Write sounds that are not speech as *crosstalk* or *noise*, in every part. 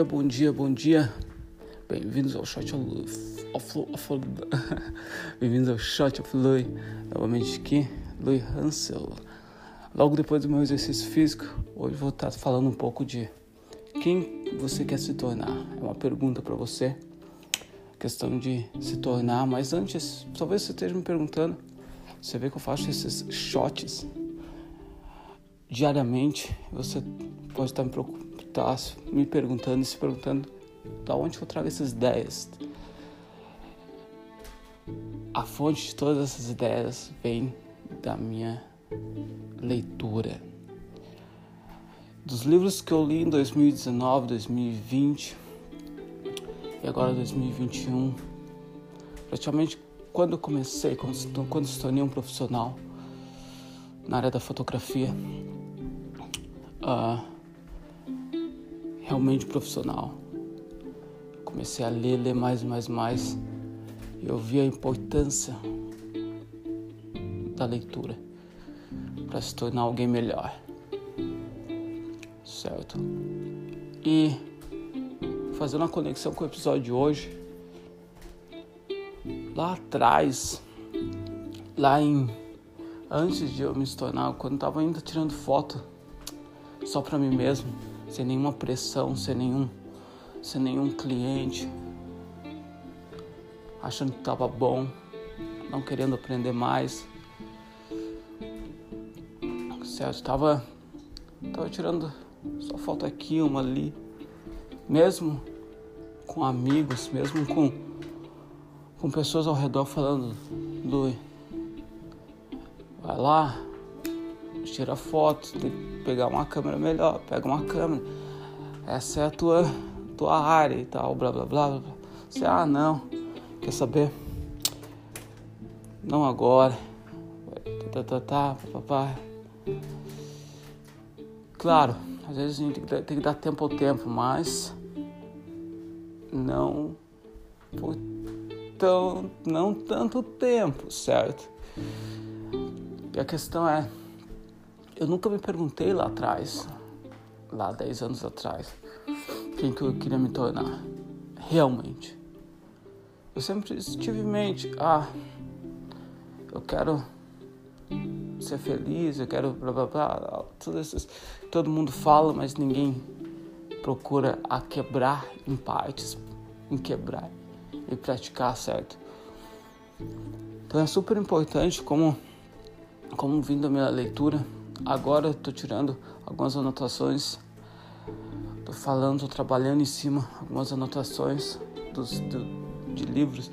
dia, bom dia, bom dia. Bem-vindos ao Shot of, of *laughs* Bem-vindos ao Shot of Louis. Novamente aqui, Louis Hansel. Logo depois do meu exercício físico, hoje vou estar falando um pouco de quem você quer se tornar. É uma pergunta para você. Questão de se tornar, mas antes, talvez você esteja me perguntando. Você vê que eu faço esses shots diariamente. Você pode estar me preocupando tá me perguntando se perguntando da onde eu trago essas ideias. A fonte de todas essas ideias vem da minha leitura. Dos livros que eu li em 2019, 2020 e agora 2021, praticamente quando eu comecei, quando, quando se tornei um profissional na área da fotografia, uh, realmente profissional. Comecei a ler, ler mais mais mais e eu vi a importância da leitura para se tornar alguém melhor. Certo? E fazendo uma conexão com o episódio de hoje, lá atrás, lá em antes de eu me tornar, quando estava ainda tirando foto só para mim mesmo, sem nenhuma pressão, sem nenhum, sem nenhum cliente, achando que estava bom, não querendo aprender mais. Certo, tava, tava tirando só foto aqui, uma ali, mesmo com amigos, mesmo com, com pessoas ao redor falando, Lui, vai lá, tira foto, tem que pegar uma câmera melhor, pega uma câmera. Essa é a tua, tua área e tal, blá blá blá. blá. Você, ah, não, quer saber? Não agora. Tá, tá, tá, papai. Claro, às vezes a gente tem que dar tempo ao tempo, mas não por tão, não tanto tempo, certo? E a questão é, eu nunca me perguntei lá atrás, lá 10 anos atrás, quem que eu queria me tornar, realmente. Eu sempre tive em mente, ah, eu quero ser feliz, eu quero blá blá blá, tudo isso, todo mundo fala, mas ninguém procura a quebrar em partes, em quebrar e praticar certo. Então é super importante como como vindo da minha leitura Agora estou tirando algumas anotações, estou falando, estou trabalhando em cima algumas anotações dos, do, de livros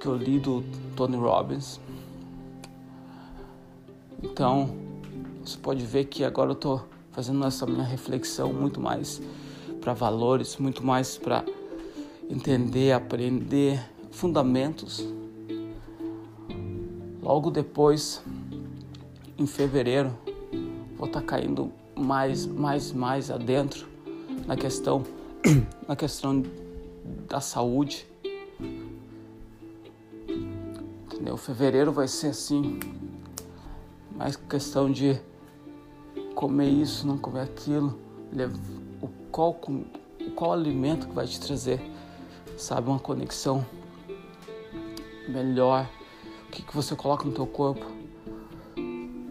que eu li do Tony Robbins. Então, você pode ver que agora eu estou fazendo essa minha reflexão muito mais para valores, muito mais para entender, aprender fundamentos. Logo depois em fevereiro vou estar tá caindo mais, mais, mais adentro na questão, *clears throat* na questão da saúde. Entendeu? Fevereiro vai ser assim, mais questão de comer isso, não comer aquilo, o qual, qual alimento que vai te trazer, sabe, uma conexão melhor, o que, que você coloca no teu corpo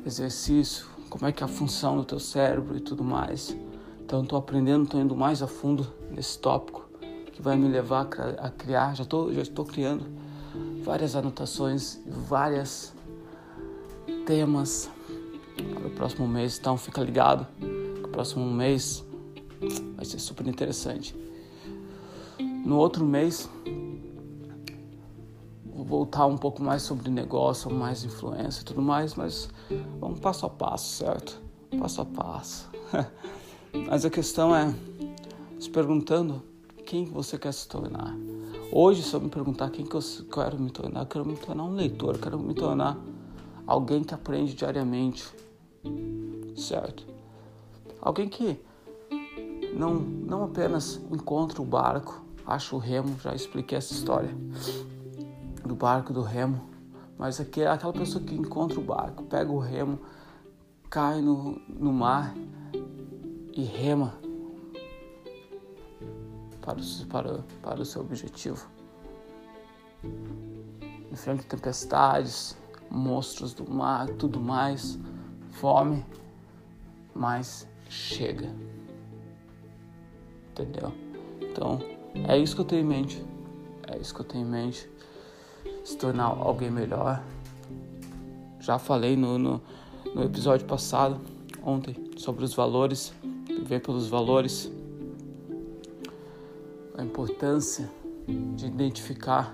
exercício, como é que é a função do teu cérebro e tudo mais. Então estou aprendendo, estou indo mais a fundo nesse tópico que vai me levar a criar, já estou já estou criando várias anotações, várias temas para o próximo mês. Então fica ligado, que o próximo mês vai ser super interessante. No outro mês voltar um pouco mais sobre negócio, mais influência e tudo mais, mas vamos passo a passo, certo? Passo a passo. *laughs* mas a questão é se perguntando quem você quer se tornar. Hoje, se eu me perguntar quem que eu quero me tornar, eu quero me tornar um leitor, eu quero me tornar alguém que aprende diariamente, certo? Alguém que não, não apenas encontra o barco, acha o remo, já expliquei essa história do barco, do remo, mas é aquela pessoa que encontra o barco, pega o remo, cai no, no mar e rema para o, para, para o seu objetivo. Enfrente tempestades, monstros do mar, tudo mais, fome, mas chega. Entendeu? Então, é isso que eu tenho em mente. É isso que eu tenho em mente. Se tornar alguém melhor. Já falei no, no, no episódio passado, ontem, sobre os valores, viver pelos valores, a importância de identificar,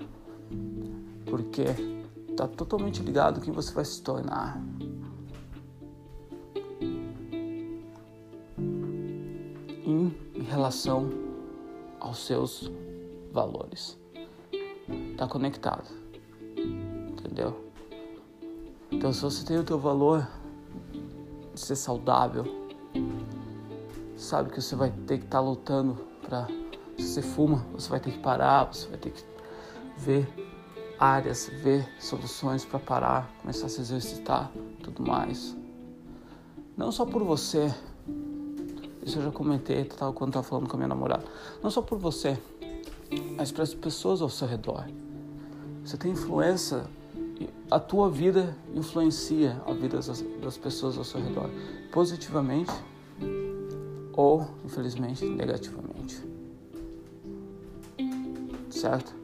porque está totalmente ligado quem você vai se tornar. Em relação aos seus valores. Está conectado. Entendeu? Então se você tem o teu valor de ser saudável, sabe que você vai ter que estar tá lutando para se você fuma, você vai ter que parar, você vai ter que ver áreas, ver soluções para parar, começar a se exercitar, tudo mais. Não só por você, isso eu já comentei tá, quando estava falando com a minha namorada. Não só por você, mas para as pessoas ao seu redor. Você tem influência, a tua vida influencia a vida das, das pessoas ao seu redor, positivamente ou, infelizmente, negativamente. Certo?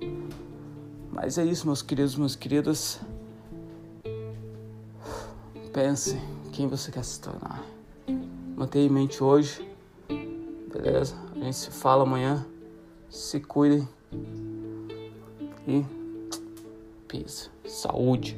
Mas é isso, meus queridos, meus queridas. Pense quem você quer se tornar. Mantenha em mente hoje Beleza? A gente se fala amanhã. Se cuidem. E Saúde!